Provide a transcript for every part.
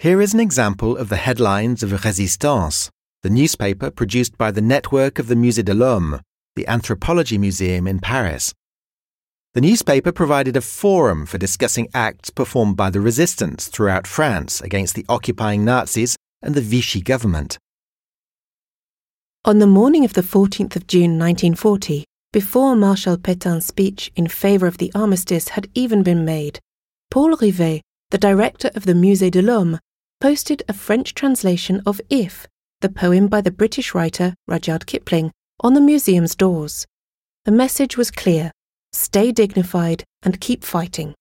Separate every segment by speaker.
Speaker 1: Here is an example of the headlines of Résistance, the newspaper produced by the network of the Musée de l'Homme, the anthropology museum in Paris. The newspaper provided a forum for discussing acts performed by the resistance throughout France against the occupying Nazis and the Vichy government.
Speaker 2: On the morning of the 14th of June 1940, before Marshal Pétain's speech in favour of the armistice had even been made, Paul Rivet, the director of the Musée de l'Homme, posted a French translation of If, the poem by the British writer Rudyard Kipling, on the museum's doors. The message was clear stay dignified and keep fighting.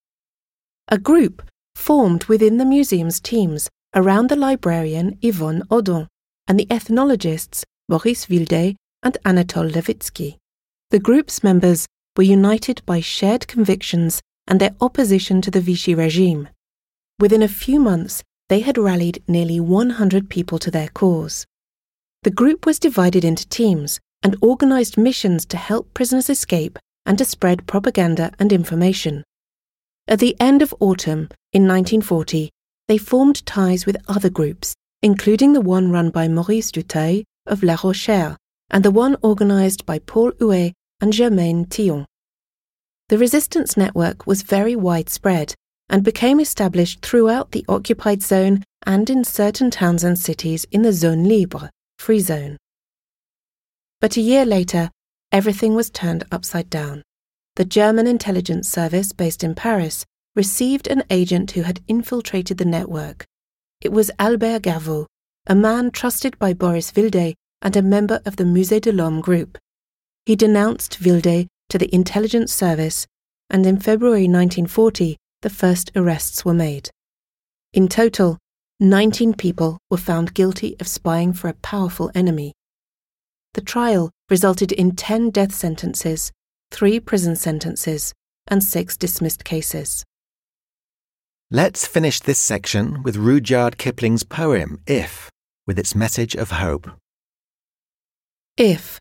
Speaker 2: A group formed within the museum's teams around the librarian Yvonne Oddon and the ethnologists Maurice Vildé and Anatole Lewitsky. The group's members were united by shared convictions and their opposition to the Vichy regime. Within a few months, they had rallied nearly 100 people to their cause. The group was divided into teams and organized missions to help prisoners escape and to spread propaganda and information. At the end of autumn in 1940, they formed ties with other groups, including the one run by Maurice Dutheil of La Rochère and the one organized by Paul Hauet and Germaine Tillion. The resistance network was very widespread and became established throughout the occupied zone and in certain towns and cities in the Zone Libre, free zone. But a year later, everything was turned upside down. The German intelligence service based in Paris received an agent who had infiltrated the network. It was Albert Gaveau, a man trusted by Boris Vildé and a member of the Musée de l'Homme group. He denounced Vildé to the intelligence service, and in February 1940, the first arrests were made. In total, 19 people were found guilty of spying for a powerful enemy. The trial resulted in 10 death sentences, 3 prison sentences, and 6 dismissed cases.
Speaker 1: Let's finish this section with Rudyard Kipling's poem, If, with its message of hope.
Speaker 2: If.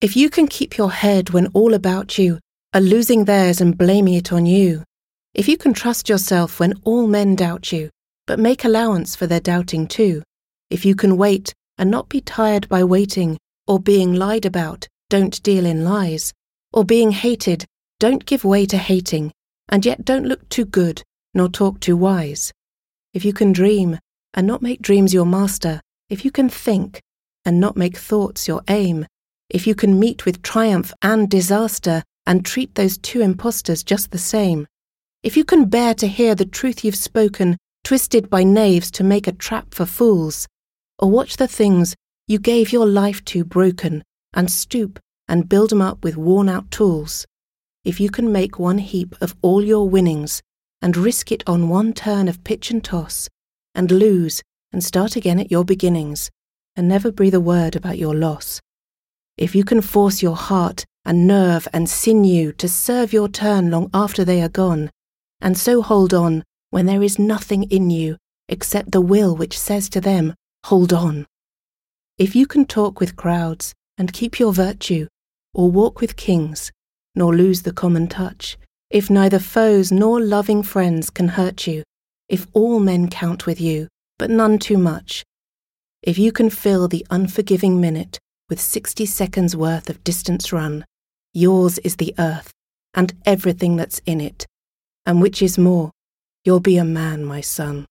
Speaker 2: If you can keep your head when all about you are losing theirs and blaming it on you, if you can trust yourself when all men doubt you, but make allowance for their doubting too, if you can wait and not be tired by waiting, or being lied about, don't deal in lies, or being hated, don't give way to hating, and yet don't look too good, nor talk too wise. If you can dream, and not make dreams your master, if you can think, and not make thoughts your aim, if you can meet with triumph and disaster, and treat those two impostors just the same, if you can bear to hear the truth you've spoken twisted by knaves to make a trap for fools, or watch the things you gave your life to broken, and stoop and build 'em up with worn out tools, if you can make one heap of all your winnings and risk it on one turn of pitch and toss, and lose and start again at your beginnings, and never breathe a word about your loss. If you can force your heart and nerve and sinew to serve your turn long after they are gone, and so hold on when there is nothing in you except the will which says to them, Hold on. If you can talk with crowds and keep your virtue, or walk with kings, nor lose the common touch, if neither foes nor loving friends can hurt you, if all men count with you, but none too much, if you can fill the unforgiving minute with sixty seconds worth of distance run, yours is the earth and everything that's in it, and which is more, you'll be a man, my son.